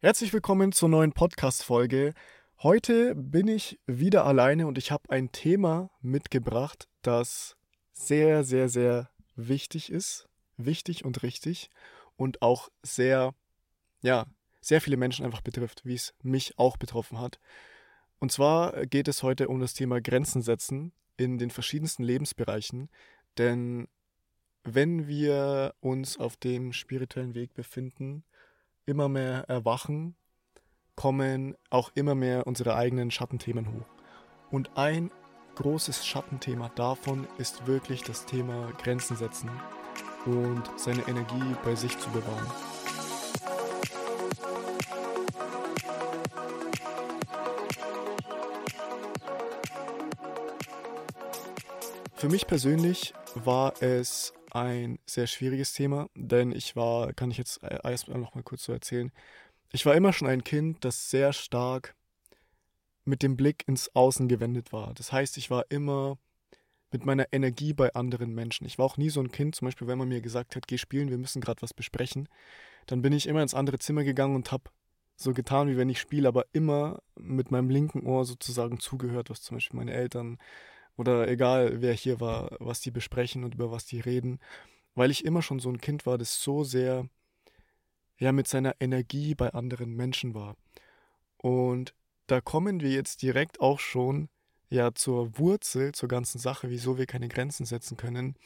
Herzlich willkommen zur neuen Podcast-Folge. Heute bin ich wieder alleine und ich habe ein Thema mitgebracht, das sehr, sehr, sehr wichtig ist. Wichtig und richtig. Und auch sehr, ja, sehr viele Menschen einfach betrifft, wie es mich auch betroffen hat. Und zwar geht es heute um das Thema Grenzen setzen in den verschiedensten Lebensbereichen. Denn wenn wir uns auf dem spirituellen Weg befinden, immer mehr erwachen, kommen auch immer mehr unsere eigenen Schattenthemen hoch. Und ein großes Schattenthema davon ist wirklich das Thema Grenzen setzen und seine Energie bei sich zu bewahren. Für mich persönlich war es ein sehr schwieriges Thema, denn ich war, kann ich jetzt erstmal noch mal kurz so erzählen, ich war immer schon ein Kind, das sehr stark mit dem Blick ins Außen gewendet war. Das heißt, ich war immer mit meiner Energie bei anderen Menschen. Ich war auch nie so ein Kind, zum Beispiel, wenn man mir gesagt hat, geh spielen, wir müssen gerade was besprechen, dann bin ich immer ins andere Zimmer gegangen und habe so getan, wie wenn ich spiele, aber immer mit meinem linken Ohr sozusagen zugehört, was zum Beispiel meine Eltern oder egal wer hier war, was die besprechen und über was die reden, weil ich immer schon so ein Kind war, das so sehr ja mit seiner Energie bei anderen Menschen war. Und da kommen wir jetzt direkt auch schon ja zur Wurzel, zur ganzen Sache, wieso wir keine Grenzen setzen können.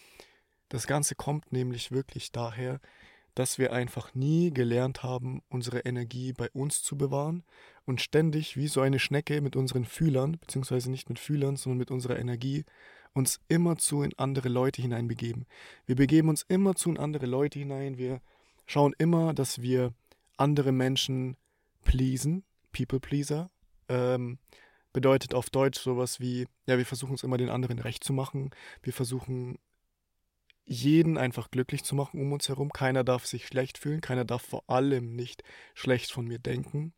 Das Ganze kommt nämlich wirklich daher, dass wir einfach nie gelernt haben, unsere Energie bei uns zu bewahren und ständig wie so eine Schnecke mit unseren Fühlern, beziehungsweise nicht mit Fühlern, sondern mit unserer Energie, uns immerzu in andere Leute hineinbegeben. Wir begeben uns immerzu in andere Leute hinein, wir schauen immer, dass wir andere Menschen pleasen, People Pleaser, ähm, bedeutet auf Deutsch sowas wie, ja, wir versuchen es immer den anderen recht zu machen, wir versuchen jeden einfach glücklich zu machen um uns herum. Keiner darf sich schlecht fühlen, keiner darf vor allem nicht schlecht von mir denken.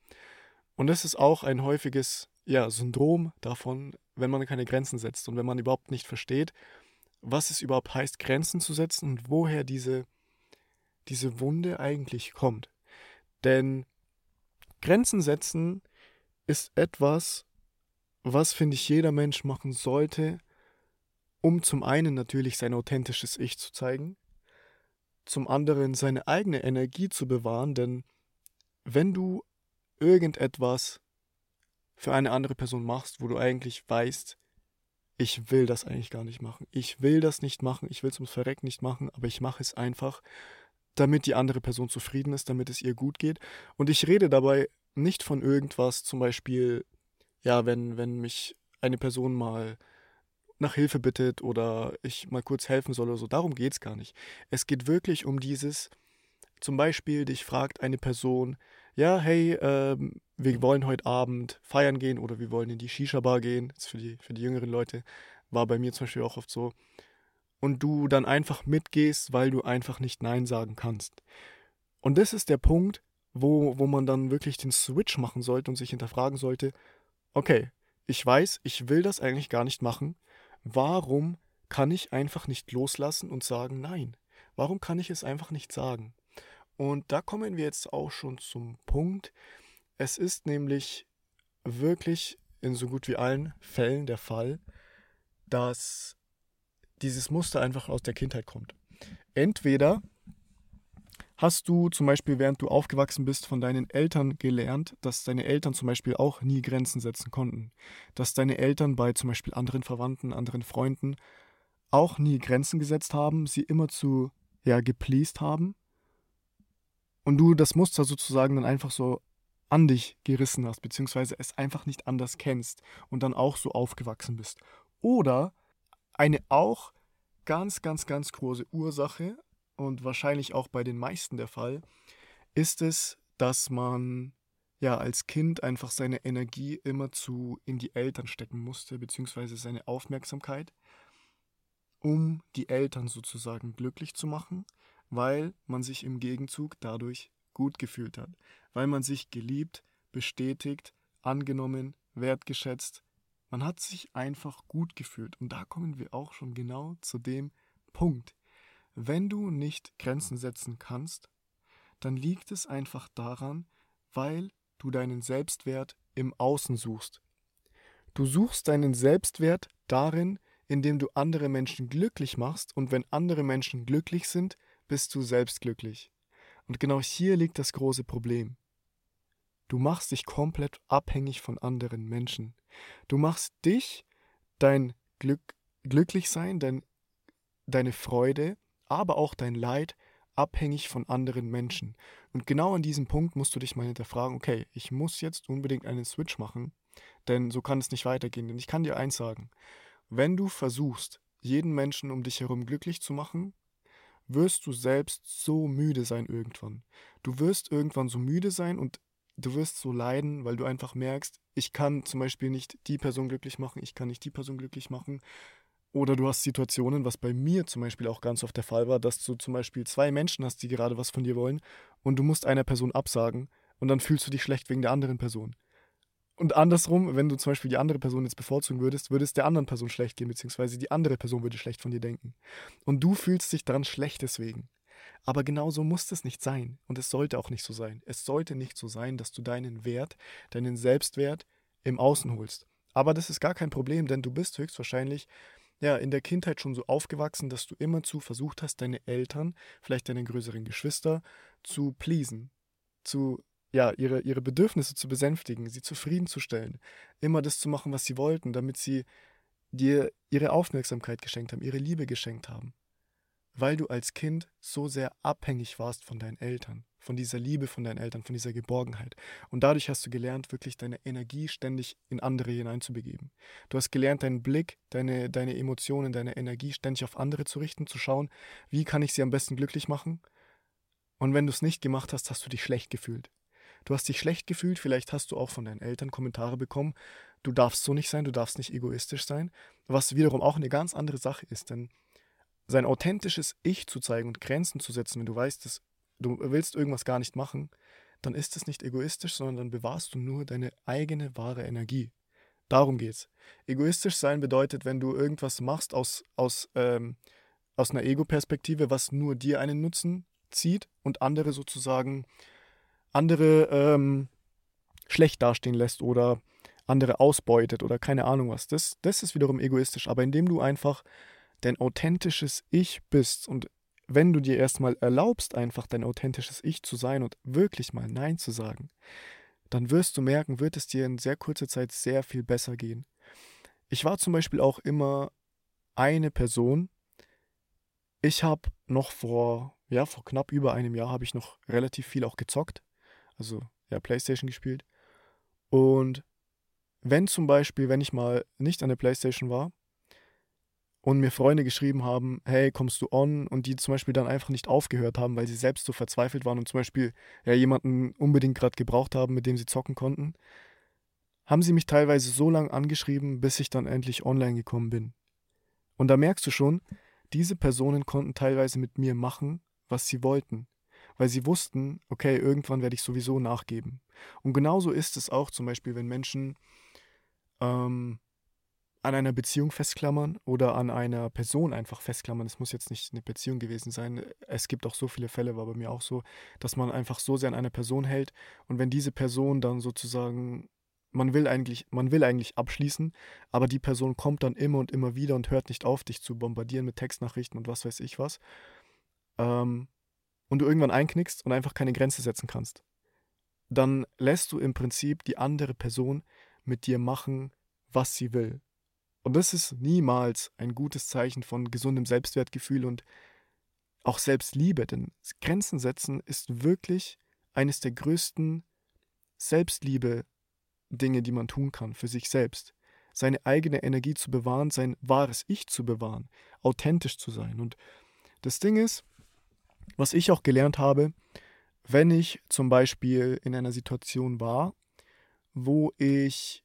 Und das ist auch ein häufiges ja, Syndrom davon, wenn man keine Grenzen setzt und wenn man überhaupt nicht versteht, was es überhaupt heißt, Grenzen zu setzen und woher diese, diese Wunde eigentlich kommt. Denn Grenzen setzen ist etwas, was, finde ich, jeder Mensch machen sollte, um zum einen natürlich sein authentisches Ich zu zeigen, zum anderen seine eigene Energie zu bewahren, denn wenn du irgendetwas für eine andere Person machst, wo du eigentlich weißt, ich will das eigentlich gar nicht machen, ich will das nicht machen, ich will es ums Verrecken nicht machen, aber ich mache es einfach, damit die andere Person zufrieden ist, damit es ihr gut geht. Und ich rede dabei nicht von irgendwas, zum Beispiel, ja, wenn, wenn mich eine Person mal nach Hilfe bittet oder ich mal kurz helfen soll oder so. Darum geht es gar nicht. Es geht wirklich um dieses, zum Beispiel, dich fragt eine Person, ja, hey, ähm, wir wollen heute Abend feiern gehen oder wir wollen in die Shisha-Bar gehen. Das ist für die, für die jüngeren Leute. War bei mir zum Beispiel auch oft so. Und du dann einfach mitgehst, weil du einfach nicht Nein sagen kannst. Und das ist der Punkt, wo, wo man dann wirklich den Switch machen sollte und sich hinterfragen sollte, okay, ich weiß, ich will das eigentlich gar nicht machen, Warum kann ich einfach nicht loslassen und sagen Nein? Warum kann ich es einfach nicht sagen? Und da kommen wir jetzt auch schon zum Punkt. Es ist nämlich wirklich in so gut wie allen Fällen der Fall, dass dieses Muster einfach aus der Kindheit kommt. Entweder Hast du zum Beispiel, während du aufgewachsen bist, von deinen Eltern gelernt, dass deine Eltern zum Beispiel auch nie Grenzen setzen konnten? Dass deine Eltern bei zum Beispiel anderen Verwandten, anderen Freunden auch nie Grenzen gesetzt haben, sie immer zu, ja, gepleased haben? Und du das Muster sozusagen dann einfach so an dich gerissen hast, beziehungsweise es einfach nicht anders kennst und dann auch so aufgewachsen bist. Oder eine auch ganz, ganz, ganz große Ursache und wahrscheinlich auch bei den meisten der Fall, ist es, dass man ja als Kind einfach seine Energie immer zu in die Eltern stecken musste, beziehungsweise seine Aufmerksamkeit, um die Eltern sozusagen glücklich zu machen, weil man sich im Gegenzug dadurch gut gefühlt hat, weil man sich geliebt, bestätigt, angenommen, wertgeschätzt, man hat sich einfach gut gefühlt. Und da kommen wir auch schon genau zu dem Punkt. Wenn du nicht Grenzen setzen kannst, dann liegt es einfach daran, Weil du deinen Selbstwert im Außen suchst. Du suchst deinen Selbstwert darin, indem du andere Menschen glücklich machst und wenn andere Menschen glücklich sind, bist du selbst glücklich. Und genau hier liegt das große Problem. Du machst dich komplett abhängig von anderen Menschen. Du machst dich, dein Glück, Glücklichsein, dein, deine Freude, aber auch dein Leid abhängig von anderen Menschen. Und genau an diesem Punkt musst du dich mal hinterfragen, okay, ich muss jetzt unbedingt einen Switch machen, denn so kann es nicht weitergehen. Denn ich kann dir eins sagen, wenn du versuchst, jeden Menschen um dich herum glücklich zu machen, wirst du selbst so müde sein irgendwann. Du wirst irgendwann so müde sein und du wirst so leiden, weil du einfach merkst, ich kann zum Beispiel nicht die Person glücklich machen, ich kann nicht die Person glücklich machen. Oder du hast Situationen, was bei mir zum Beispiel auch ganz oft der Fall war, dass du zum Beispiel zwei Menschen hast, die gerade was von dir wollen und du musst einer Person absagen und dann fühlst du dich schlecht wegen der anderen Person. Und andersrum, wenn du zum Beispiel die andere Person jetzt bevorzugen würdest, würde es der anderen Person schlecht gehen, beziehungsweise die andere Person würde schlecht von dir denken. Und du fühlst dich daran schlecht deswegen. Aber genauso muss es nicht sein. Und es sollte auch nicht so sein. Es sollte nicht so sein, dass du deinen Wert, deinen Selbstwert im Außen holst. Aber das ist gar kein Problem, denn du bist höchstwahrscheinlich ja, in der Kindheit schon so aufgewachsen, dass du immerzu versucht hast, deine Eltern, vielleicht deine größeren Geschwister, zu pleasen, zu ja, ihre, ihre Bedürfnisse zu besänftigen, sie zufriedenzustellen, immer das zu machen, was sie wollten, damit sie dir ihre Aufmerksamkeit geschenkt haben, ihre Liebe geschenkt haben. Weil du als Kind so sehr abhängig warst von deinen Eltern, von dieser Liebe von deinen Eltern, von dieser Geborgenheit. Und dadurch hast du gelernt, wirklich deine Energie ständig in andere hineinzubegeben. Du hast gelernt, deinen Blick, deine, deine Emotionen, deine Energie ständig auf andere zu richten, zu schauen, wie kann ich sie am besten glücklich machen. Und wenn du es nicht gemacht hast, hast du dich schlecht gefühlt. Du hast dich schlecht gefühlt, vielleicht hast du auch von deinen Eltern Kommentare bekommen, du darfst so nicht sein, du darfst nicht egoistisch sein, was wiederum auch eine ganz andere Sache ist, denn sein authentisches Ich zu zeigen und Grenzen zu setzen, wenn du weißt, dass du willst irgendwas gar nicht machen, dann ist es nicht egoistisch, sondern dann bewahrst du nur deine eigene wahre Energie. Darum geht's. Egoistisch sein bedeutet, wenn du irgendwas machst aus, aus, ähm, aus einer Ego-Perspektive, was nur dir einen Nutzen zieht und andere sozusagen andere ähm, schlecht dastehen lässt oder andere ausbeutet oder keine Ahnung was. Das, das ist wiederum egoistisch. Aber indem du einfach dein authentisches Ich bist und wenn du dir erstmal erlaubst, einfach dein authentisches Ich zu sein und wirklich mal Nein zu sagen, dann wirst du merken, wird es dir in sehr kurzer Zeit sehr viel besser gehen. Ich war zum Beispiel auch immer eine Person. Ich habe noch vor, ja, vor knapp über einem Jahr habe ich noch relativ viel auch gezockt. Also ja, Playstation gespielt. Und wenn zum Beispiel, wenn ich mal nicht an der Playstation war, und mir Freunde geschrieben haben, hey, kommst du on? Und die zum Beispiel dann einfach nicht aufgehört haben, weil sie selbst so verzweifelt waren und zum Beispiel ja, jemanden unbedingt gerade gebraucht haben, mit dem sie zocken konnten, haben sie mich teilweise so lange angeschrieben, bis ich dann endlich online gekommen bin. Und da merkst du schon, diese Personen konnten teilweise mit mir machen, was sie wollten, weil sie wussten, okay, irgendwann werde ich sowieso nachgeben. Und genauso ist es auch zum Beispiel, wenn Menschen ähm, an einer Beziehung festklammern oder an einer Person einfach festklammern. Es muss jetzt nicht eine Beziehung gewesen sein. Es gibt auch so viele Fälle, war bei mir auch so, dass man einfach so sehr an einer Person hält und wenn diese Person dann sozusagen man will eigentlich, man will eigentlich abschließen, aber die Person kommt dann immer und immer wieder und hört nicht auf, dich zu bombardieren mit Textnachrichten und was weiß ich was. Ähm, und du irgendwann einknickst und einfach keine Grenze setzen kannst. Dann lässt du im Prinzip die andere Person mit dir machen, was sie will. Und das ist niemals ein gutes Zeichen von gesundem Selbstwertgefühl und auch Selbstliebe, denn Grenzen setzen ist wirklich eines der größten Selbstliebe-Dinge, die man tun kann für sich selbst. Seine eigene Energie zu bewahren, sein wahres Ich zu bewahren, authentisch zu sein. Und das Ding ist, was ich auch gelernt habe, wenn ich zum Beispiel in einer Situation war, wo ich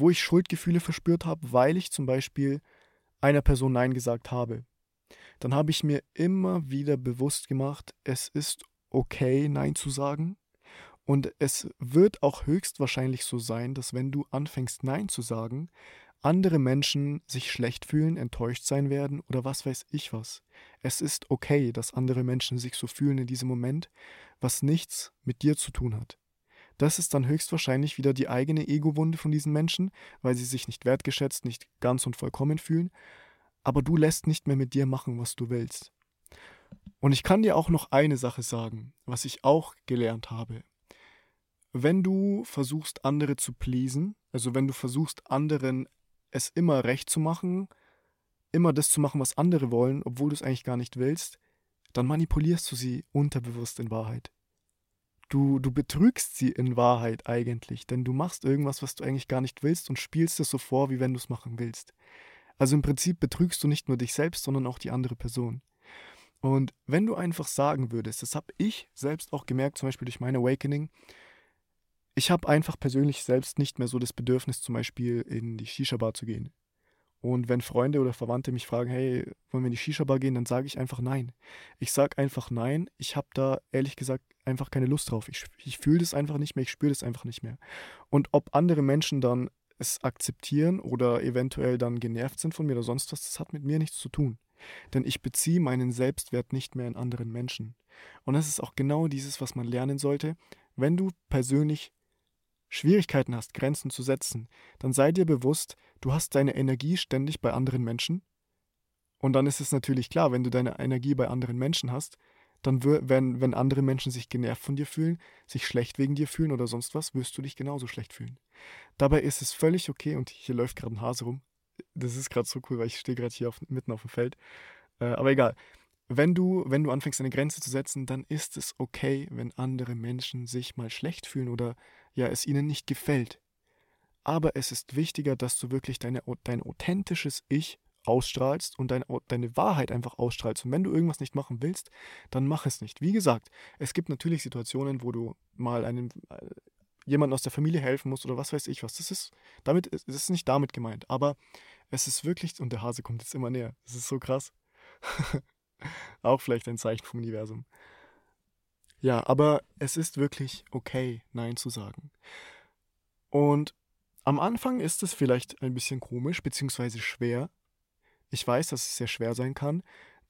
wo ich Schuldgefühle verspürt habe, weil ich zum Beispiel einer Person Nein gesagt habe. Dann habe ich mir immer wieder bewusst gemacht, es ist okay, Nein zu sagen. Und es wird auch höchstwahrscheinlich so sein, dass wenn du anfängst, Nein zu sagen, andere Menschen sich schlecht fühlen, enttäuscht sein werden oder was weiß ich was. Es ist okay, dass andere Menschen sich so fühlen in diesem Moment, was nichts mit dir zu tun hat. Das ist dann höchstwahrscheinlich wieder die eigene Ego-Wunde von diesen Menschen, weil sie sich nicht wertgeschätzt, nicht ganz und vollkommen fühlen. Aber du lässt nicht mehr mit dir machen, was du willst. Und ich kann dir auch noch eine Sache sagen, was ich auch gelernt habe. Wenn du versuchst, andere zu pleasen, also wenn du versuchst, anderen es immer recht zu machen, immer das zu machen, was andere wollen, obwohl du es eigentlich gar nicht willst, dann manipulierst du sie unterbewusst in Wahrheit. Du, du betrügst sie in Wahrheit eigentlich, denn du machst irgendwas, was du eigentlich gar nicht willst und spielst es so vor, wie wenn du es machen willst. Also im Prinzip betrügst du nicht nur dich selbst, sondern auch die andere Person. Und wenn du einfach sagen würdest, das habe ich selbst auch gemerkt, zum Beispiel durch mein Awakening, ich habe einfach persönlich selbst nicht mehr so das Bedürfnis, zum Beispiel in die Shisha-Bar zu gehen. Und wenn Freunde oder Verwandte mich fragen, hey, wollen wir in die Shisha-Bar gehen, dann sage ich einfach nein. Ich sage einfach nein. Ich habe da ehrlich gesagt einfach keine Lust drauf. Ich, ich fühle das einfach nicht mehr, ich spüre das einfach nicht mehr. Und ob andere Menschen dann es akzeptieren oder eventuell dann genervt sind von mir oder sonst was, das hat mit mir nichts zu tun. Denn ich beziehe meinen Selbstwert nicht mehr in anderen Menschen. Und das ist auch genau dieses, was man lernen sollte. Wenn du persönlich Schwierigkeiten hast, Grenzen zu setzen, dann sei dir bewusst, du hast deine Energie ständig bei anderen Menschen. Und dann ist es natürlich klar, wenn du deine Energie bei anderen Menschen hast, dann wenn, wenn andere Menschen sich genervt von dir fühlen, sich schlecht wegen dir fühlen oder sonst was, wirst du dich genauso schlecht fühlen. Dabei ist es völlig okay, und hier läuft gerade ein Hase rum. Das ist gerade so cool, weil ich stehe gerade hier auf, mitten auf dem Feld. Äh, aber egal wenn du, wenn du anfängst, eine Grenze zu setzen, dann ist es okay, wenn andere Menschen sich mal schlecht fühlen oder ja, es ihnen nicht gefällt. Aber es ist wichtiger, dass du wirklich deine, dein authentisches Ich ausstrahlst und deine, deine Wahrheit einfach ausstrahlst. Und wenn du irgendwas nicht machen willst, dann mach es nicht. Wie gesagt, es gibt natürlich Situationen, wo du mal einem äh, jemanden aus der Familie helfen musst oder was weiß ich was. Das ist damit, das ist nicht damit gemeint. Aber es ist wirklich, und der Hase kommt jetzt immer näher. Das ist so krass. Auch vielleicht ein Zeichen vom Universum. Ja, aber es ist wirklich okay, Nein zu sagen. Und am Anfang ist es vielleicht ein bisschen komisch bzw. schwer. Ich weiß, dass es sehr schwer sein kann,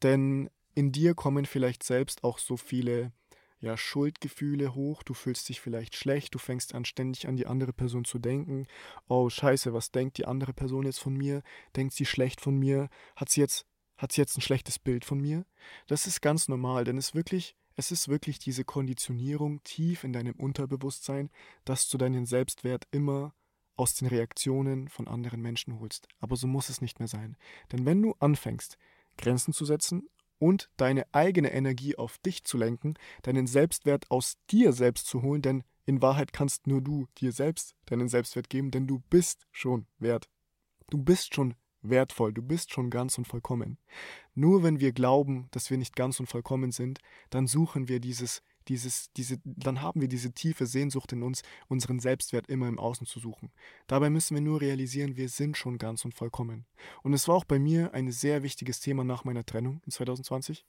denn in dir kommen vielleicht selbst auch so viele ja, Schuldgefühle hoch, du fühlst dich vielleicht schlecht, du fängst an ständig an die andere Person zu denken. Oh scheiße, was denkt die andere Person jetzt von mir? Denkt sie schlecht von mir? Hat sie jetzt hat sie jetzt ein schlechtes Bild von mir? Das ist ganz normal, denn es wirklich, es ist wirklich diese Konditionierung tief in deinem Unterbewusstsein, dass du deinen Selbstwert immer aus den Reaktionen von anderen Menschen holst. Aber so muss es nicht mehr sein. Denn wenn du anfängst, Grenzen zu setzen und deine eigene Energie auf dich zu lenken, deinen Selbstwert aus dir selbst zu holen, denn in Wahrheit kannst nur du dir selbst deinen Selbstwert geben, denn du bist schon wert. Du bist schon wertvoll, du bist schon ganz und vollkommen. Nur wenn wir glauben, dass wir nicht ganz und vollkommen sind, dann suchen wir dieses, dieses, diese, dann haben wir diese tiefe Sehnsucht in uns, unseren Selbstwert immer im Außen zu suchen. Dabei müssen wir nur realisieren, wir sind schon ganz und vollkommen. Und es war auch bei mir ein sehr wichtiges Thema nach meiner Trennung in 2020.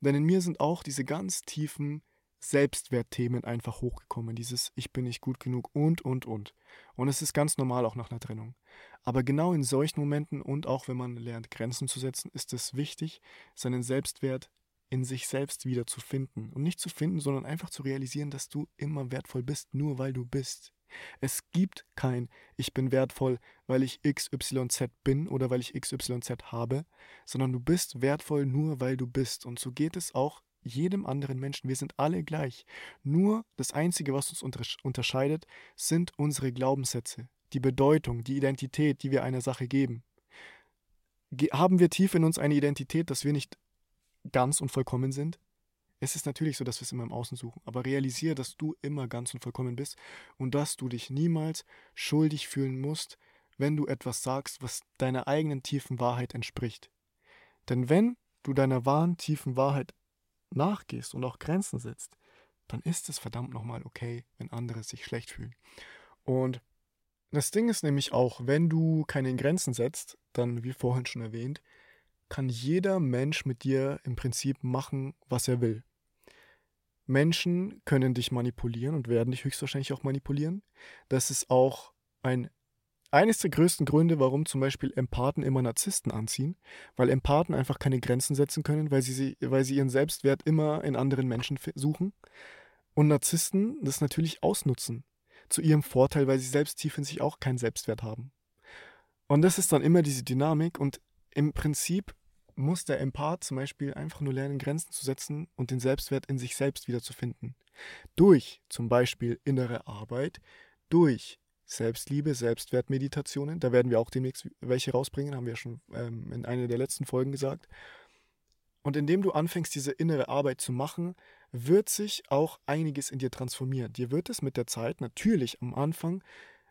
Denn in mir sind auch diese ganz tiefen Selbstwertthemen einfach hochgekommen. Dieses Ich bin nicht gut genug und, und, und. Und es ist ganz normal auch nach einer Trennung. Aber genau in solchen Momenten und auch wenn man lernt, Grenzen zu setzen, ist es wichtig, seinen Selbstwert in sich selbst wieder zu finden. Und nicht zu finden, sondern einfach zu realisieren, dass du immer wertvoll bist, nur weil du bist. Es gibt kein Ich bin wertvoll, weil ich XYZ bin oder weil ich XYZ habe, sondern du bist wertvoll nur weil du bist. Und so geht es auch jedem anderen Menschen. Wir sind alle gleich. Nur das Einzige, was uns unterscheidet, sind unsere Glaubenssätze, die Bedeutung, die Identität, die wir einer Sache geben. haben wir tief in uns eine Identität, dass wir nicht ganz und vollkommen sind? Es ist natürlich so, dass wir es immer im Außen suchen, aber realisiere, dass du immer ganz und vollkommen bist und dass du dich niemals schuldig fühlen musst, wenn du etwas sagst, was deiner eigenen tiefen Wahrheit entspricht. Denn wenn du deiner wahren tiefen Wahrheit nachgehst und auch Grenzen setzt, dann ist es verdammt nochmal okay, wenn andere sich schlecht fühlen. Und das Ding ist nämlich auch, wenn du keine Grenzen setzt, dann, wie vorhin schon erwähnt, kann jeder Mensch mit dir im Prinzip machen, was er will. Menschen können dich manipulieren und werden dich höchstwahrscheinlich auch manipulieren. Das ist auch ein eines der größten Gründe, warum zum Beispiel Empathen immer Narzissten anziehen, weil Empathen einfach keine Grenzen setzen können, weil sie, weil sie ihren Selbstwert immer in anderen Menschen suchen. Und Narzissten das natürlich ausnutzen. Zu ihrem Vorteil, weil sie selbst tief in sich auch keinen Selbstwert haben. Und das ist dann immer diese Dynamik und im Prinzip muss der Empath zum Beispiel einfach nur lernen, Grenzen zu setzen und den Selbstwert in sich selbst wiederzufinden. Durch zum Beispiel innere Arbeit, durch Selbstliebe, Selbstwertmeditationen. Da werden wir auch demnächst welche rausbringen, haben wir schon ähm, in einer der letzten Folgen gesagt. Und indem du anfängst, diese innere Arbeit zu machen, wird sich auch einiges in dir transformieren. Dir wird es mit der Zeit natürlich am Anfang,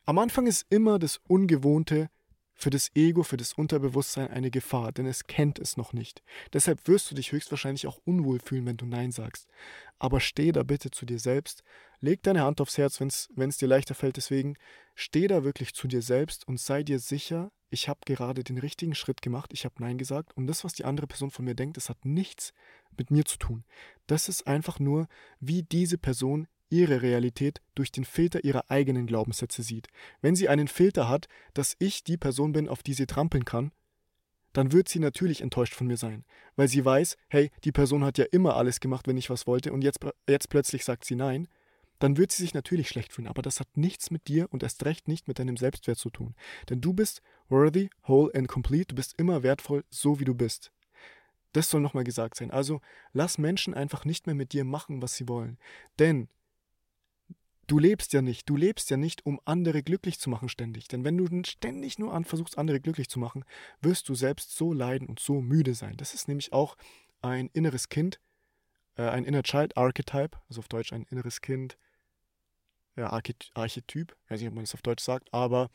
am Anfang ist immer das Ungewohnte für das Ego, für das Unterbewusstsein eine Gefahr, denn es kennt es noch nicht. Deshalb wirst du dich höchstwahrscheinlich auch unwohl fühlen, wenn du Nein sagst. Aber steh da bitte zu dir selbst. Leg deine Hand aufs Herz, wenn es dir leichter fällt. Deswegen steh da wirklich zu dir selbst und sei dir sicher, ich habe gerade den richtigen Schritt gemacht, ich habe Nein gesagt und das, was die andere Person von mir denkt, das hat nichts mit mir zu tun. Das ist einfach nur, wie diese Person ihre Realität durch den Filter ihrer eigenen Glaubenssätze sieht. Wenn sie einen Filter hat, dass ich die Person bin, auf die sie trampeln kann, dann wird sie natürlich enttäuscht von mir sein, weil sie weiß, hey, die Person hat ja immer alles gemacht, wenn ich was wollte und jetzt, jetzt plötzlich sagt sie nein, dann wird sie sich natürlich schlecht fühlen, aber das hat nichts mit dir und erst recht nicht mit deinem Selbstwert zu tun. Denn du bist worthy, whole and complete, du bist immer wertvoll, so wie du bist. Das soll nochmal gesagt sein. Also lass Menschen einfach nicht mehr mit dir machen, was sie wollen. Denn Du lebst ja nicht, du lebst ja nicht, um andere glücklich zu machen ständig. Denn wenn du ständig nur an versuchst, andere glücklich zu machen, wirst du selbst so leiden und so müde sein. Das ist nämlich auch ein inneres Kind, äh, ein Inner Child Archetype, also auf Deutsch ein inneres Kind, ja, Archetyp, ich weiß nicht, ob man das auf Deutsch sagt, aber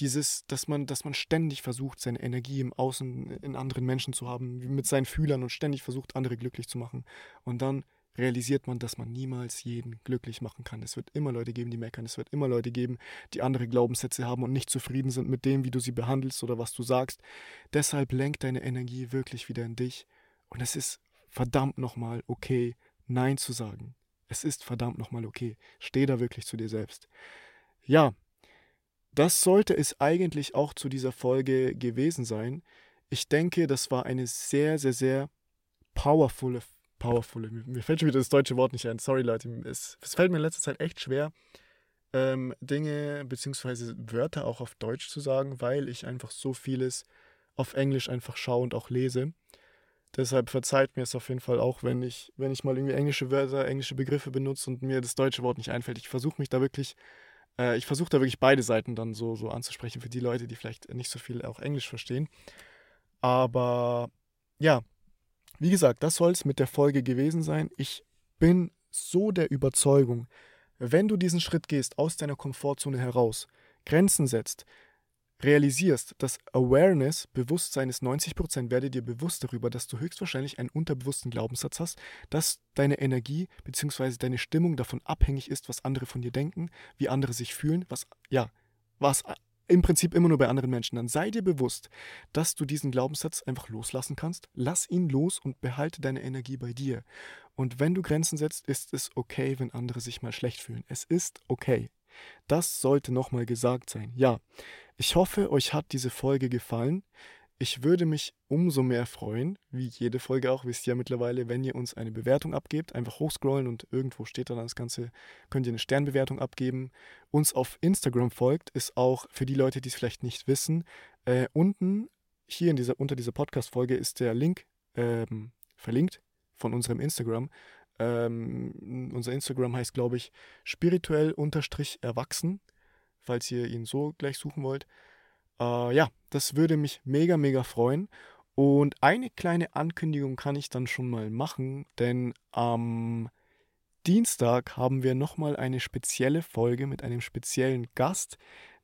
dieses, dass man, dass man ständig versucht, seine Energie im Außen in anderen Menschen zu haben, mit seinen Fühlern und ständig versucht, andere glücklich zu machen. Und dann realisiert man, dass man niemals jeden glücklich machen kann. Es wird immer Leute geben, die meckern. Es wird immer Leute geben, die andere Glaubenssätze haben und nicht zufrieden sind mit dem, wie du sie behandelst oder was du sagst. Deshalb lenk deine Energie wirklich wieder in dich. Und es ist verdammt nochmal okay, Nein zu sagen. Es ist verdammt nochmal okay. Steh da wirklich zu dir selbst. Ja, das sollte es eigentlich auch zu dieser Folge gewesen sein. Ich denke, das war eine sehr, sehr, sehr powervolle powerful. Mir fällt schon wieder das deutsche Wort nicht ein. Sorry, Leute. Es, es fällt mir in letzter Zeit echt schwer, ähm, Dinge bzw. Wörter auch auf Deutsch zu sagen, weil ich einfach so vieles auf Englisch einfach schaue und auch lese. Deshalb verzeiht mir es auf jeden Fall auch, wenn ich, wenn ich mal irgendwie englische Wörter, englische Begriffe benutze und mir das deutsche Wort nicht einfällt. Ich versuche mich da wirklich, äh, ich versuche da wirklich beide Seiten dann so, so anzusprechen für die Leute, die vielleicht nicht so viel auch Englisch verstehen. Aber ja, wie gesagt, das soll es mit der Folge gewesen sein. Ich bin so der Überzeugung, wenn du diesen Schritt gehst, aus deiner Komfortzone heraus, Grenzen setzt, realisierst, dass Awareness, Bewusstsein ist 90%, werde dir bewusst darüber, dass du höchstwahrscheinlich einen unterbewussten Glaubenssatz hast, dass deine Energie bzw. deine Stimmung davon abhängig ist, was andere von dir denken, wie andere sich fühlen, was, ja, was im Prinzip immer nur bei anderen Menschen, dann sei dir bewusst, dass du diesen Glaubenssatz einfach loslassen kannst. Lass ihn los und behalte deine Energie bei dir. Und wenn du Grenzen setzt, ist es okay, wenn andere sich mal schlecht fühlen. Es ist okay. Das sollte nochmal gesagt sein. Ja, ich hoffe, euch hat diese Folge gefallen. Ich würde mich umso mehr freuen, wie jede Folge auch, wisst ihr ja mittlerweile, wenn ihr uns eine Bewertung abgebt. Einfach hochscrollen und irgendwo steht dann das Ganze, könnt ihr eine Sternbewertung abgeben. Uns auf Instagram folgt, ist auch für die Leute, die es vielleicht nicht wissen, äh, unten hier in dieser, unter dieser Podcast-Folge ist der Link ähm, verlinkt von unserem Instagram. Ähm, unser Instagram heißt, glaube ich, spirituell erwachsen, falls ihr ihn so gleich suchen wollt. Äh, ja, das würde mich mega, mega freuen. Und eine kleine Ankündigung kann ich dann schon mal machen, denn am Dienstag haben wir nochmal eine spezielle Folge mit einem speziellen Gast,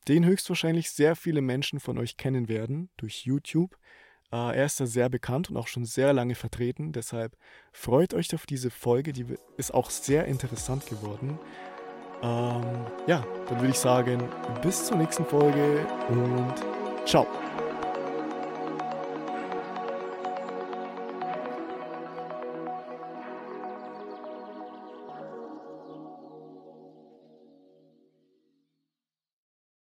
den höchstwahrscheinlich sehr viele Menschen von euch kennen werden durch YouTube. Äh, er ist da sehr bekannt und auch schon sehr lange vertreten, deshalb freut euch auf diese Folge, die ist auch sehr interessant geworden. Ähm, ja, dann würde ich sagen, bis zur nächsten Folge und ciao.